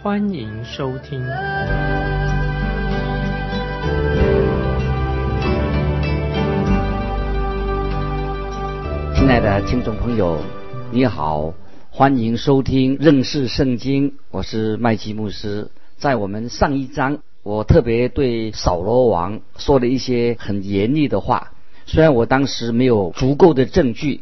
欢迎收听。亲爱的听众朋友，你好，欢迎收听认识圣经，我是麦基牧师。在我们上一章，我特别对扫罗王说了一些很严厉的话。虽然我当时没有足够的证据，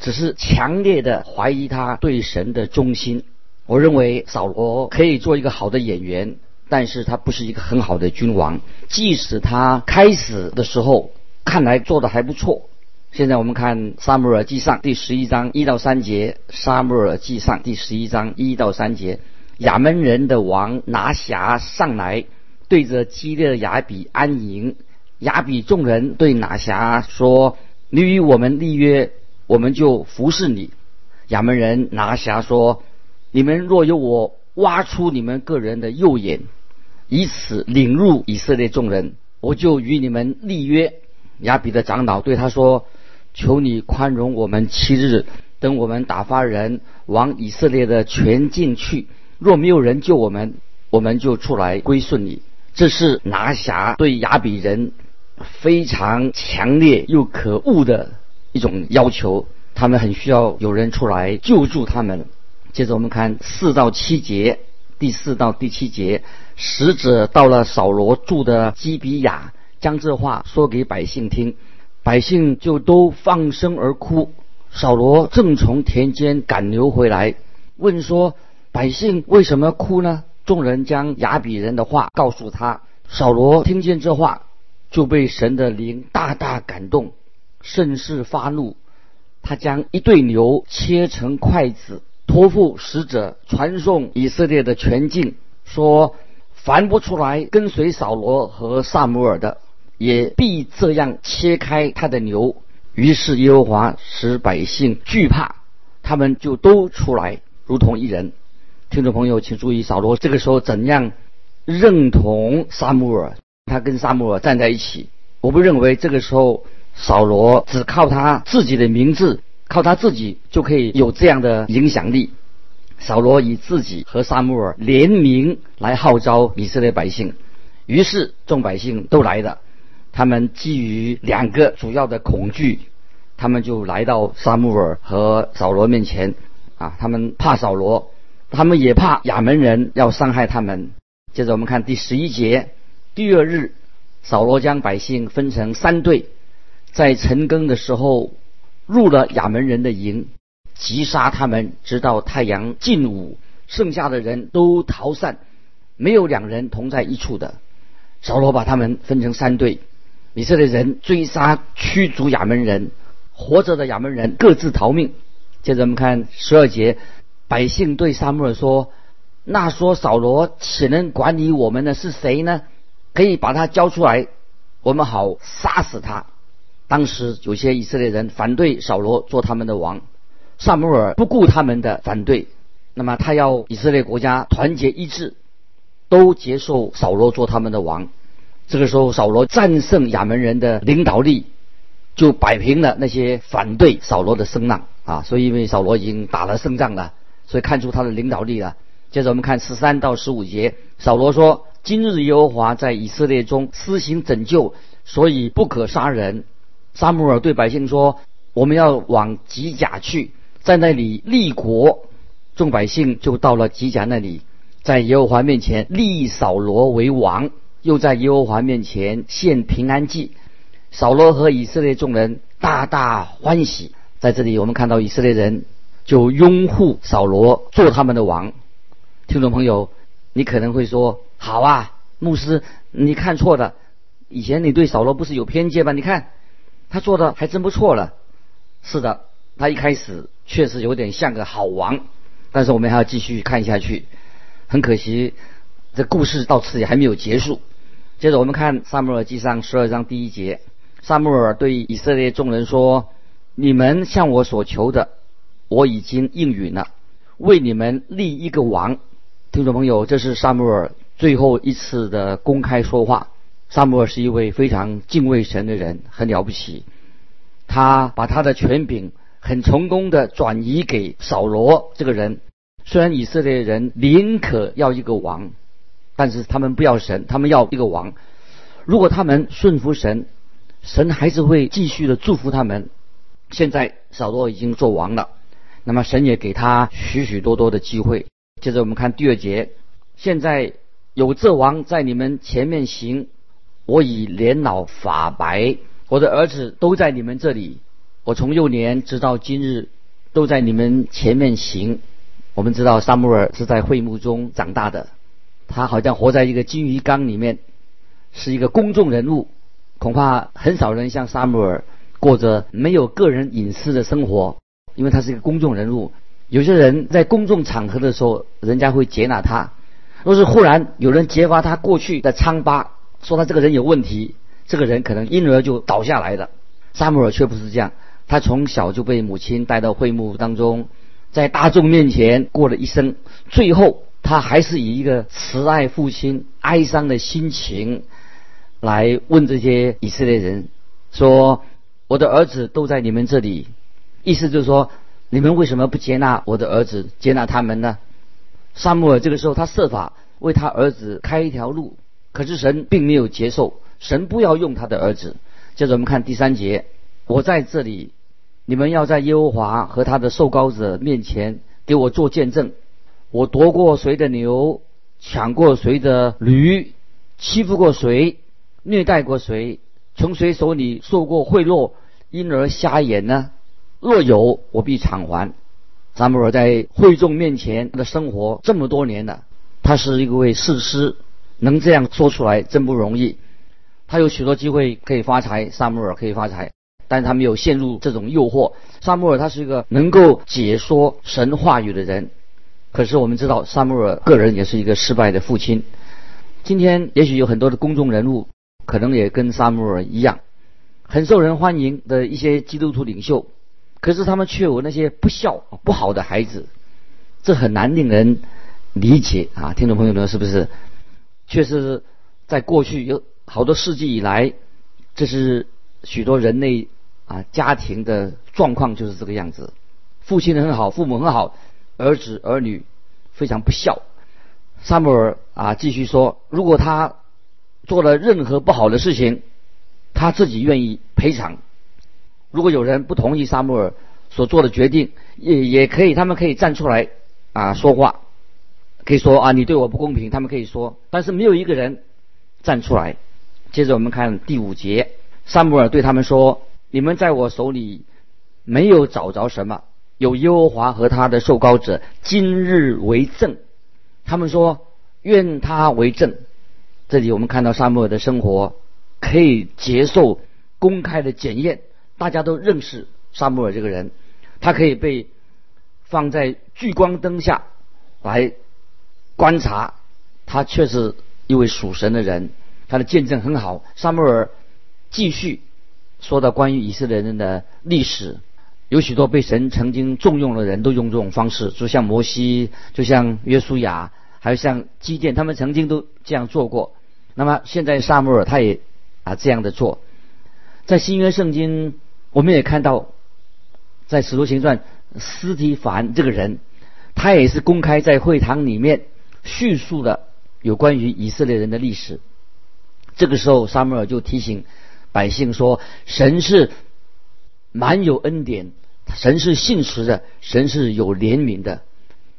只是强烈的怀疑他对神的忠心。我认为扫罗可以做一个好的演员，但是他不是一个很好的君王。即使他开始的时候看来做的还不错。现在我们看《撒母耳记上》第十一章一到三节，《撒母耳记上》第十一章一到三节，亚门人的王拿辖上来，对着基列雅比安营。亚比众人对拿辖说：“你与我们立约，我们就服侍你。”亚门人拿辖说：“你们若有我挖出你们个人的右眼，以此领入以色列众人，我就与你们立约。”亚比的长老对他说。求你宽容我们七日，等我们打发人往以色列的全境去。若没有人救我们，我们就出来归顺你。这是拿辖对亚比人非常强烈又可恶的一种要求。他们很需要有人出来救助他们。接着我们看四到七节，第四到第七节，使者到了扫罗住的基比亚，将这话说给百姓听。百姓就都放声而哭。扫罗正从田间赶牛回来，问说：“百姓为什么哭呢？”众人将亚比人的话告诉他。扫罗听见这话，就被神的灵大大感动，甚是发怒。他将一对牛切成筷子，托付使者传送以色列的全境，说：“凡不出来跟随扫罗和萨姆尔的。”也必这样切开他的牛。于是耶和华使百姓惧怕，他们就都出来，如同一人。听众朋友，请注意，扫罗这个时候怎样认同撒母耳？他跟撒母耳站在一起。我不认为这个时候扫罗只靠他自己的名字，靠他自己就可以有这样的影响力。扫罗以自己和撒母耳联名来号召以色列百姓，于是众百姓都来了。他们基于两个主要的恐惧，他们就来到沙穆尔和扫罗面前。啊，他们怕扫罗，他们也怕亚门人要伤害他们。接着我们看第十一节，第二日，扫罗将百姓分成三队，在晨更的时候入了亚门人的营，击杀他们，直到太阳近午，剩下的人都逃散，没有两人同在一处的。扫罗把他们分成三队。以色列人追杀驱逐亚门人，活着的亚门人各自逃命。接着我们看十二节，百姓对撒母耳说：“那说扫罗岂能管理我们的是谁呢？可以把他交出来，我们好杀死他。”当时有些以色列人反对扫罗做他们的王，撒母耳不顾他们的反对，那么他要以色列国家团结一致，都接受扫罗做他们的王。这个时候，扫罗战胜亚门人的领导力，就摆平了那些反对扫罗的声浪啊！所以，因为扫罗已经打了胜仗了，所以看出他的领导力了。接着，我们看十三到十五节，扫罗说：“今日耶和华在以色列中施行拯救，所以不可杀人。”撒母耳对百姓说：“我们要往吉甲去，在那里立国。”众百姓就到了吉甲那里，在耶和华面前立扫罗为王。又在耶和华面前献平安祭，扫罗和以色列众人大大欢喜。在这里，我们看到以色列人就拥护扫罗做他们的王。听众朋友，你可能会说：“好啊，牧师，你看错了。以前你对扫罗不是有偏见吗？你看他做的还真不错了。”是的，他一开始确实有点像个好王，但是我们还要继续看下去。很可惜。这故事到此也还没有结束。接着我们看撒母耳记上十二章第一节，撒母耳对以色列众人说：“你们向我所求的，我已经应允了，为你们立一个王。”听众朋友，这是撒母耳最后一次的公开说话。撒母耳是一位非常敬畏神的人，很了不起。他把他的权柄很成功的转移给扫罗这个人。虽然以色列人宁可要一个王，但是他们不要神，他们要一个王。如果他们顺服神，神还是会继续的祝福他们。现在扫罗已经做王了，那么神也给他许许多多的机会。接着我们看第二节，现在有这王在你们前面行。我已年老发白，我的儿子都在你们这里。我从幼年直到今日，都在你们前面行。我们知道萨穆尔是在会幕中长大的，他好像活在一个金鱼缸里面，是一个公众人物。恐怕很少人像萨穆尔过着没有个人隐私的生活，因为他是一个公众人物。有些人在公众场合的时候，人家会接纳他；若是忽然有人揭发他过去的疮疤，说他这个人有问题，这个人可能因而就倒下来了。萨姆尔却不是这样，他从小就被母亲带到会幕当中，在大众面前过了一生，最后他还是以一个慈爱父亲、哀伤的心情来问这些以色列人说：“我的儿子都在你们这里。”意思就是说，你们为什么不接纳我的儿子，接纳他们呢？萨姆尔这个时候，他设法为他儿子开一条路。可是神并没有接受，神不要用他的儿子。接着我们看第三节，我在这里，你们要在耶和华和他的受膏者面前给我做见证。我夺过谁的牛，抢过谁的驴，欺负过谁，虐待过谁，从谁手里受过贿赂，因而瞎眼呢？若有，我必偿还。撒母耳在会众面前的生活这么多年了，他是一位士师。能这样说出来真不容易。他有许多机会可以发财，萨穆尔可以发财，但是他没有陷入这种诱惑。萨穆尔他是一个能够解说神话语的人，可是我们知道萨穆尔个人也是一个失败的父亲。今天也许有很多的公众人物，可能也跟萨穆尔一样，很受人欢迎的一些基督徒领袖，可是他们却有那些不孝不好的孩子，这很难令人理解啊！听众朋友们，是不是？确实，在过去有好多世纪以来，这是许多人类啊家庭的状况就是这个样子。父亲很好，父母很好，儿子儿女非常不孝。萨姆尔啊继续说，如果他做了任何不好的事情，他自己愿意赔偿。如果有人不同意萨姆尔所做的决定，也也可以，他们可以站出来啊说话。可以说啊，你对我不公平。他们可以说，但是没有一个人站出来。接着我们看第五节，萨姆尔对他们说：“你们在我手里没有找着什么，有耶和华和他的受膏者今日为证。”他们说：“愿他为证。”这里我们看到萨姆尔的生活可以接受公开的检验，大家都认识萨姆尔这个人，他可以被放在聚光灯下来。观察，他却是一位属神的人，他的见证很好。萨母尔继续说到关于以色列人的历史，有许多被神曾经重用的人都用这种方式，就像摩西，就像约书亚，还有像基甸，他们曾经都这样做过。那么现在萨母尔他也啊这样的做，在新约圣经我们也看到，在使徒行传，斯提凡这个人，他也是公开在会堂里面。叙述了有关于以色列人的历史。这个时候，撒母耳就提醒百姓说：“神是满有恩典，神是信实的，神是有怜悯的。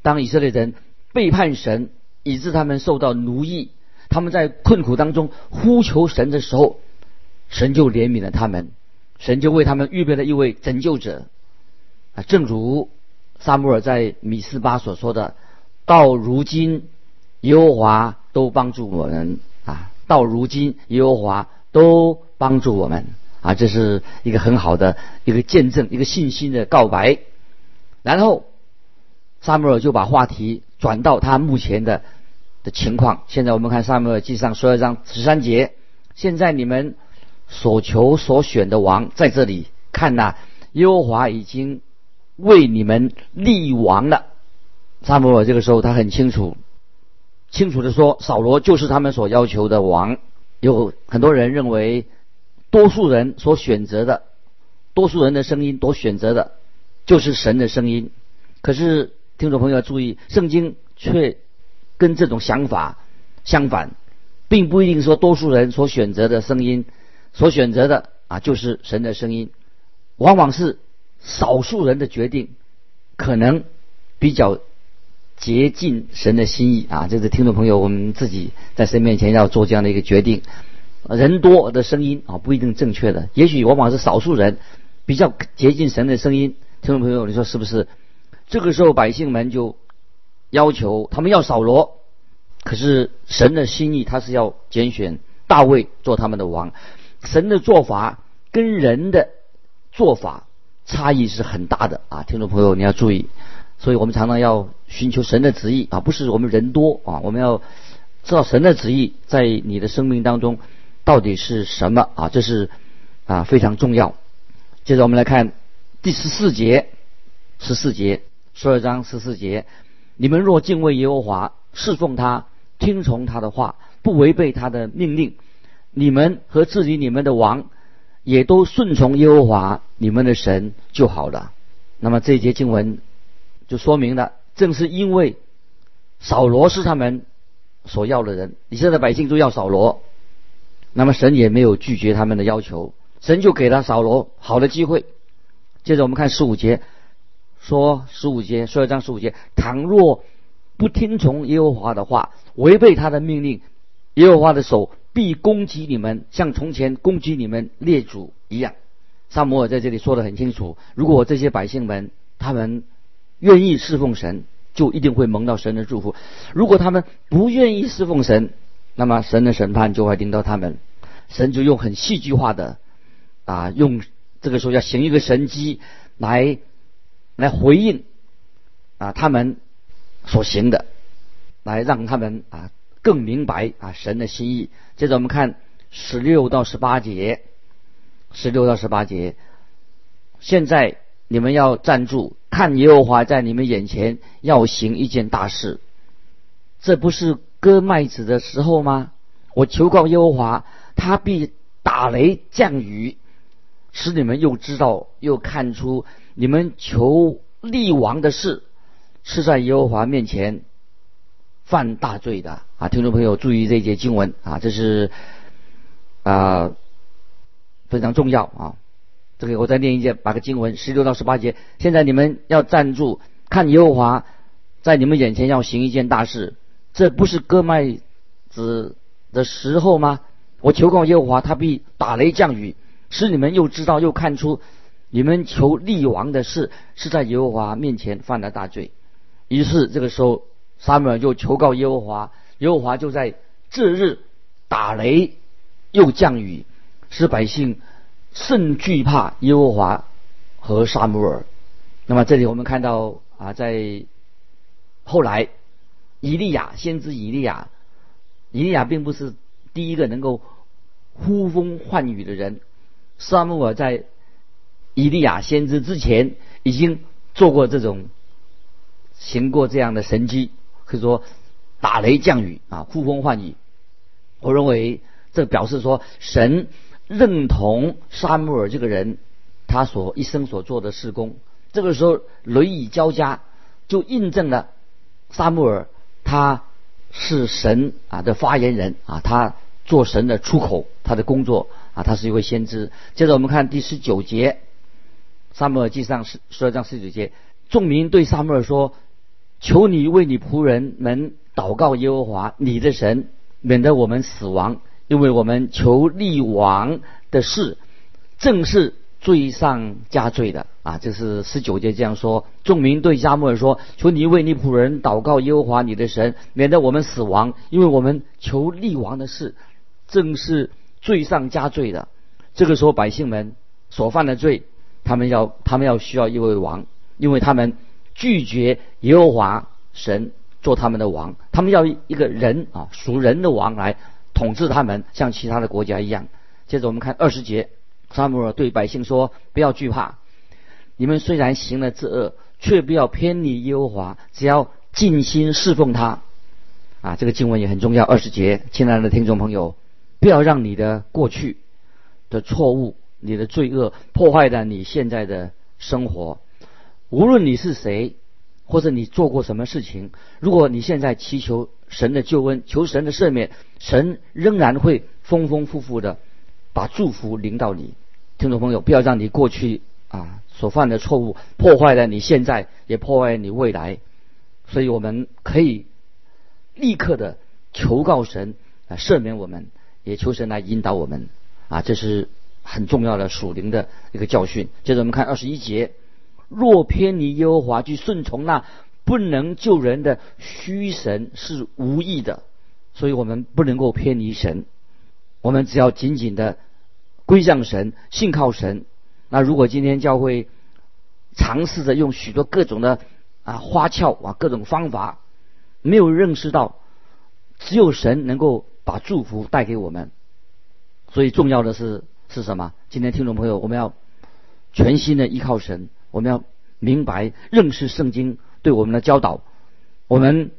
当以色列人背叛神，以致他们受到奴役，他们在困苦当中呼求神的时候，神就怜悯了他们，神就为他们预备了一位拯救者。啊，正如撒母耳在米斯巴所说的：到如今。”耶和华都帮助我们啊！到如今，耶和华都帮助我们啊！这是一个很好的一个见证，一个信心的告白。然后，萨母尔就把话题转到他目前的的情况。现在我们看撒母耳记上十二章十三节，现在你们所求所选的王在这里，看呐，耶和华已经为你们立王了。撒母耳这个时候他很清楚，清楚的说，扫罗就是他们所要求的王。有很多人认为，多数人所选择的，多数人的声音所选择的，就是神的声音。可是听众朋友要注意，圣经却跟这种想法相反，并不一定说多数人所选择的声音，所选择的啊就是神的声音，往往是少数人的决定，可能比较。竭尽神的心意啊！这是听众朋友，我们自己在神面前要做这样的一个决定。人多的声音啊，不一定正确的，也许往往是少数人比较接近神的声音。听众朋友，你说是不是？这个时候百姓们就要求他们要扫罗，可是神的心意他是要拣选大卫做他们的王。神的做法跟人的做法差异是很大的啊！听众朋友，你要注意。所以我们常常要寻求神的旨意啊，不是我们人多啊，我们要知道神的旨意在你的生命当中到底是什么啊，这是啊非常重要。接着我们来看第十四节，十四节十二章十四节，你们若敬畏耶和华，侍奉他，听从他的话，不违背他的命令，你们和治理你们的王也都顺从耶和华你们的神就好了。那么这一节经文。就说明了，正是因为扫罗是他们所要的人，以色列百姓都要扫罗，那么神也没有拒绝他们的要求，神就给了扫罗好的机会。接着我们看十五节，说十五节，说一章十五节，倘若不听从耶和华的话，违背他的命令，耶和华的手必攻击你们，像从前攻击你们列祖一样。萨摩尔在这里说的很清楚，如果这些百姓们他们。愿意侍奉神，就一定会蒙到神的祝福。如果他们不愿意侍奉神，那么神的审判就会临到他们。神就用很戏剧化的啊，用这个时候要行一个神迹来来回应啊他们所行的，来让他们啊更明白啊神的心意。接着我们看十六到十八节，十六到十八节，现在。你们要站住，看耶和华在你们眼前要行一件大事，这不是割麦子的时候吗？我求告耶和华，他必打雷降雨，使你们又知道又看出你们求立王的事是在耶和华面前犯大罪的啊！听众朋友注意这节经文啊，这是啊非常重要啊。这个我再念一节，把个经文十六到十八节。现在你们要站住，看耶和华在你们眼前要行一件大事，这不是割麦子的时候吗？我求告耶和华，他必打雷降雨，使你们又知道又看出，你们求立王的事是在耶和华面前犯了大罪。于是这个时候，撒母耳就求告耶和华，耶和华就在这日打雷又降雨，使百姓。甚惧怕耶和华和撒母耳。那么这里我们看到啊，在后来，以利亚先知以利亚，以利亚并不是第一个能够呼风唤雨的人。撒母耳在以利亚先知之前已经做过这种行过这样的神迹，可以说打雷降雨啊，呼风唤雨。我认为这表示说神。认同沙穆尔这个人，他所一生所做的事工，这个时候雷雨交加，就印证了沙穆尔他是神啊的发言人啊，他做神的出口，他的工作啊，他是一位先知。接着我们看第十九节，沙穆尔记上十十二章十九节，众民对沙穆尔说：“求你为你仆人们祷告耶和华你的神，免得我们死亡。”因为我们求立王的事，正是罪上加罪的啊！这是十九节这样说。众民对加莫尔说：“求你为你仆人祷告耶和华你的神，免得我们死亡。因为我们求立王的事，正是罪上加罪的。”这个时候，百姓们所犯的罪，他们要他们要需要一位王，因为他们拒绝耶和华神，做他们的王，他们要一个人啊属人的王来统治他们，像其他的国家一样。接着我们看二十节，撒母耳对百姓说：“不要惧怕，你们虽然行了这恶，却不要偏离耶和华，只要尽心侍奉他。”啊，这个经文也很重要。二十节，亲爱的听众朋友，不要让你的过去的错误、你的罪恶破坏了你现在的生活。无论你是谁，或者你做过什么事情，如果你现在祈求神的救恩、求神的赦免，神仍然会丰丰富富的把祝福临到你。听众朋友，不要让你过去啊所犯的错误破坏了你现在，也破坏你未来。所以我们可以。立刻的求告神啊，赦免我们，也求神来引导我们啊，这是很重要的属灵的一个教训。接着我们看二十一节：若偏离耶和华去顺从那不能救人的虚神，是无益的。所以我们不能够偏离神，我们只要紧紧的归向神，信靠神。那如果今天教会尝试着用许多各种的啊花俏啊各种方法。没有认识到，只有神能够把祝福带给我们，所以重要的是是什么？今天听众朋友，我们要全心的依靠神，我们要明白认识圣经对我们的教导。我们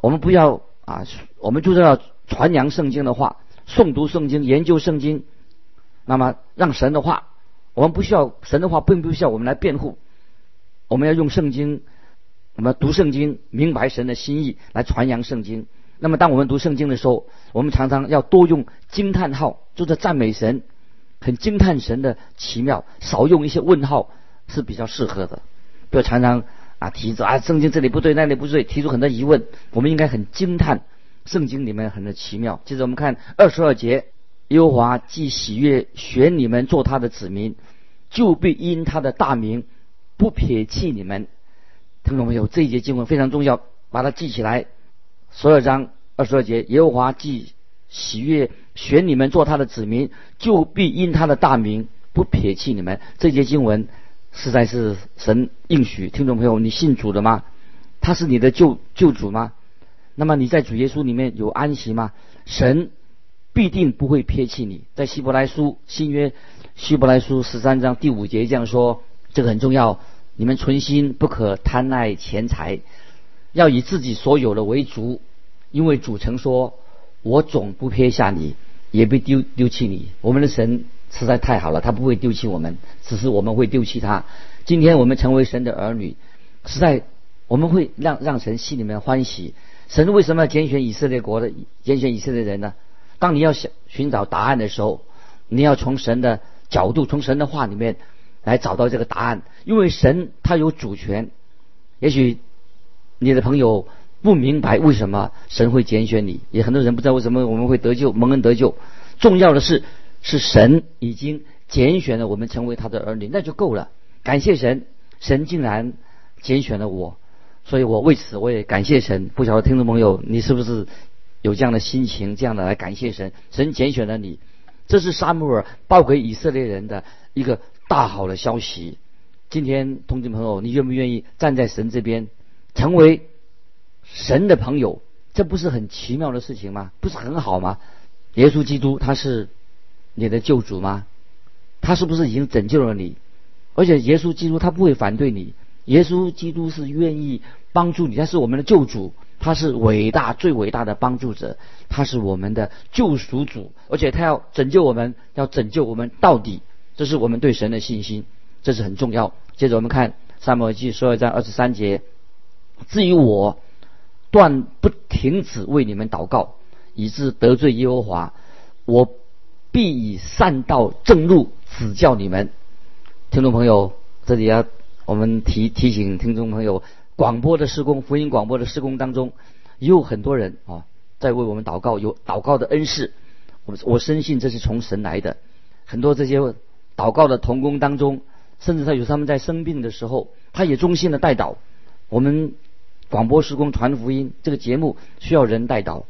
我们不要啊，我们就是要传扬圣经的话，诵读圣经，研究圣经。那么让神的话，我们不需要神的话，并不需要我们来辩护，我们要用圣经。我们读圣经，明白神的心意，来传扬圣经。那么，当我们读圣经的时候，我们常常要多用惊叹号，就是赞美神，很惊叹神的奇妙；少用一些问号是比较适合的。不要常常啊提着啊圣经这里不对，那里不对，提出很多疑问。我们应该很惊叹圣经里面很多奇妙。接着我们看二十二节：耶和华既喜悦选你们做他的子民，就必因他的大名不撇弃你们。听懂没有？这一节经文非常重要，把它记起来。所有章二十二节，耶和华既喜悦选你们做他的子民，就必因他的大名不撇弃你们。这节经文实在是神应许。听众朋友，你信主的吗？他是你的救救主吗？那么你在主耶稣里面有安息吗？神必定不会撇弃你。在希伯来书新约希伯来书十三章第五节这样说，这个很重要。你们存心不可贪爱钱财，要以自己所有的为主，因为主曾说：“我总不撇下你，也不丢丢弃你。”我们的神实在太好了，他不会丢弃我们，只是我们会丢弃他。今天我们成为神的儿女，实在我们会让让神心里面欢喜。神为什么要拣选以色列国的拣选以色列人呢？当你要想寻找答案的时候，你要从神的角度，从神的话里面。来找到这个答案，因为神他有主权。也许你的朋友不明白为什么神会拣选你，也很多人不知道为什么我们会得救、蒙恩得救。重要的是，是神已经拣选了我们成为他的儿女，那就够了。感谢神，神竟然拣选了我，所以我为此我也感谢神。不晓得听众朋友，你是不是有这样的心情，这样的来感谢神？神拣选了你，这是沙姆尔报给以色列人的一个。大好的消息！今天，同志朋友，你愿不愿意站在神这边，成为神的朋友？这不是很奇妙的事情吗？不是很好吗？耶稣基督他是你的救主吗？他是不是已经拯救了你？而且，耶稣基督他不会反对你。耶稣基督是愿意帮助你，他是我们的救主，他是伟大、最伟大的帮助者，他是我们的救赎主，而且他要拯救我们，要拯救我们到底。这是我们对神的信心，这是很重要。接着我们看《撒母耳记》十二章二十三节：“至于我，断不停止为你们祷告，以致得罪耶和华。我必以善道正路指教你们。”听众朋友，这里要我们提提醒听众朋友，广播的施工、福音广播的施工当中，也有很多人啊在为我们祷告，有祷告的恩赐。我我深信这是从神来的，很多这些。祷告的童工当中，甚至他有他们在生病的时候，他也忠心的带祷。我们广播施工传福音这个节目需要人带祷。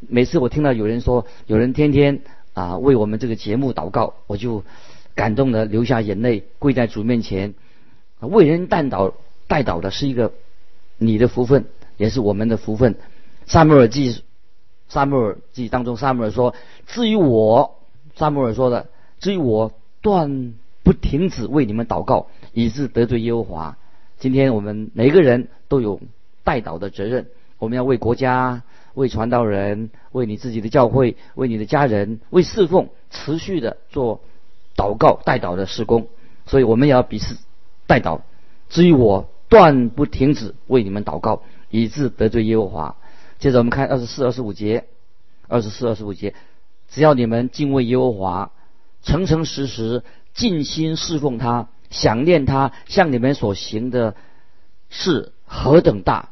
每次我听到有人说有人天天啊为我们这个节目祷告，我就感动的流下眼泪，跪在主面前。为人代祷代祷的是一个你的福分，也是我们的福分。撒母耳记，撒母耳记当中，撒母耳说：“至于我，撒母耳说的，至于我断不停止为你们祷告，以致得罪耶和华。”今天我们每个人都有代祷的责任，我们要为国家、为传道人、为你自己的教会、为你的家人、为侍奉，持续的做祷告代祷的施工。所以我们也要彼此代祷。至于我，断不停止为你们祷告，以致得罪耶和华。接着我们看二十四、二十五节，二十四、二十五节，只要你们敬畏耶和华，诚诚实实尽心侍奉他，想念他向你们所行的事何等大，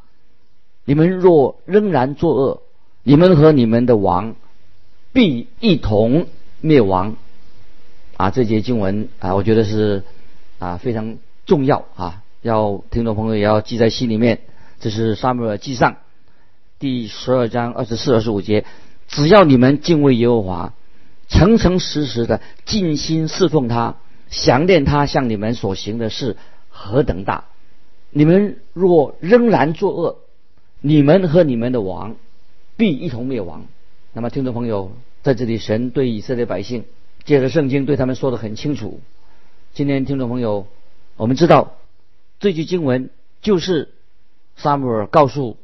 你们若仍然作恶，你们和你们的王必一同灭亡。啊，这节经文啊，我觉得是啊非常重要啊，要听众朋友也要记在心里面。这是沙漠耳记上。第十二章二十四、二十五节，只要你们敬畏耶和华，诚诚实实的尽心侍奉他，想念他向你们所行的事何等大，你们若仍然作恶，你们和你们的王必一同灭亡。那么，听众朋友，在这里，神对以色列百姓借着圣经对他们说的很清楚。今天，听众朋友，我们知道这句经文就是撒母耳告诉。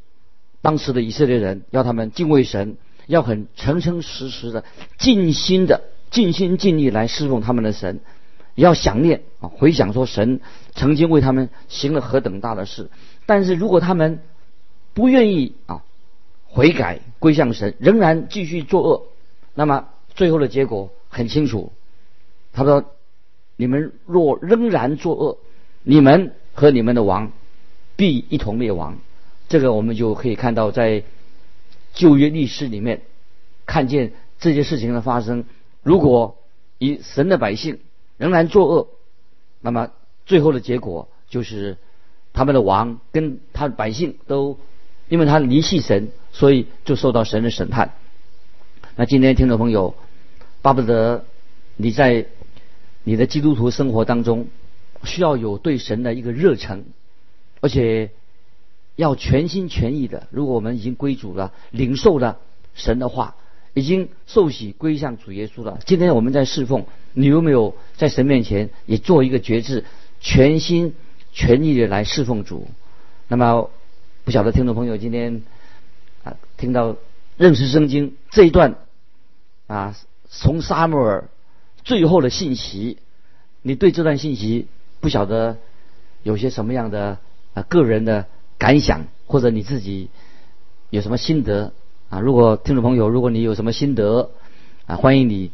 当时的以色列人要他们敬畏神，要很诚诚实实的、尽心的、尽心尽力来侍奉他们的神，要想念啊，回想说神曾经为他们行了何等大的事。但是如果他们不愿意啊悔改归向神，仍然继续作恶，那么最后的结果很清楚。他说：“你们若仍然作恶，你们和你们的王必一同灭亡。”这个我们就可以看到，在旧约历史里面，看见这些事情的发生。如果以神的百姓仍然作恶，那么最后的结果就是他们的王跟他的百姓都因为他离弃神，所以就受到神的审判。那今天听众朋友，巴不得你在你的基督徒生活当中需要有对神的一个热忱，而且。要全心全意的。如果我们已经归主了，领受了神的话，已经受洗归向主耶稣了。今天我们在侍奉，你有没有在神面前也做一个决志，全心全意的来侍奉主？那么，不晓得听众朋友今天啊，听到认识圣经这一段啊，从撒母耳最后的信息，你对这段信息不晓得有些什么样的啊个人的？感想或者你自己有什么心得啊？如果听众朋友，如果你有什么心得啊，欢迎你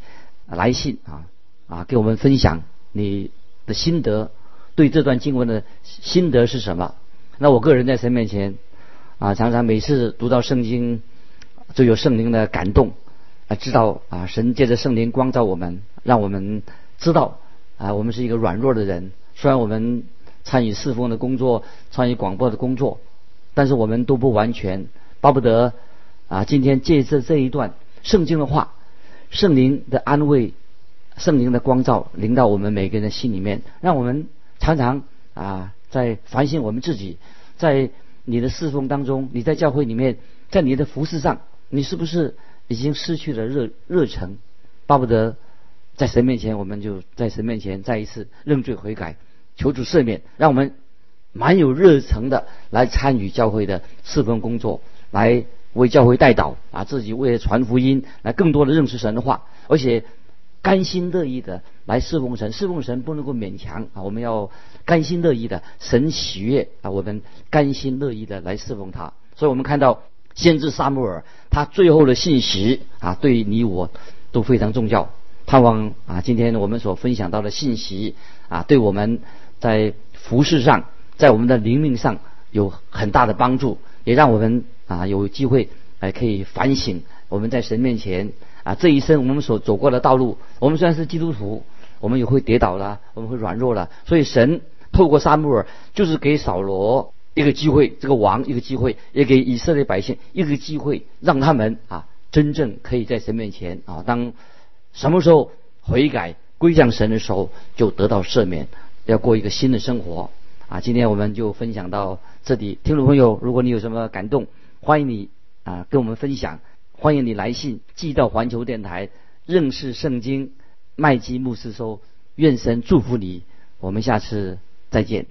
来信啊啊，给我们分享你的心得，对这段经文的心得是什么？那我个人在神面前啊，常常每次读到圣经，就有圣灵的感动啊，知道啊，神借着圣灵光照我们，让我们知道啊，我们是一个软弱的人，虽然我们。参与侍奉的工作，参与广播的工作，但是我们都不完全，巴不得啊！今天借着这一段圣经的话，圣灵的安慰，圣灵的光照临到我们每个人的心里面，让我们常常啊，在反省我们自己，在你的侍奉当中，你在教会里面，在你的服饰上，你是不是已经失去了热热忱？巴不得在神面前，我们就在神面前再一次认罪悔改。求主赦免，让我们蛮有热诚的来参与教会的侍奉工作，来为教会代祷啊，自己为了传福音，来更多的认识神的话，而且甘心乐意的来侍奉神。侍奉神不能够勉强啊，我们要甘心乐意的，神喜悦啊，我们甘心乐意的来侍奉他。所以我们看到先知撒母耳他最后的信息啊，对你我都非常重要。盼望啊，今天我们所分享到的信息啊，对我们。在服饰上，在我们的灵命上有很大的帮助，也让我们啊有机会来可以反省我们在神面前啊这一生我们所走过的道路。我们虽然是基督徒，我们也会跌倒了，我们会软弱了。所以神透过撒母耳，就是给扫罗一个机会，这个王一个机会，也给以色列百姓一个机会，让他们啊真正可以在神面前啊当什么时候悔改归向神的时候，就得到赦免。要过一个新的生活啊，今天我们就分享到这里。听众朋友，如果你有什么感动，欢迎你啊跟我们分享，欢迎你来信寄到环球电台认识圣经麦基牧师收。愿神祝福你，我们下次再见。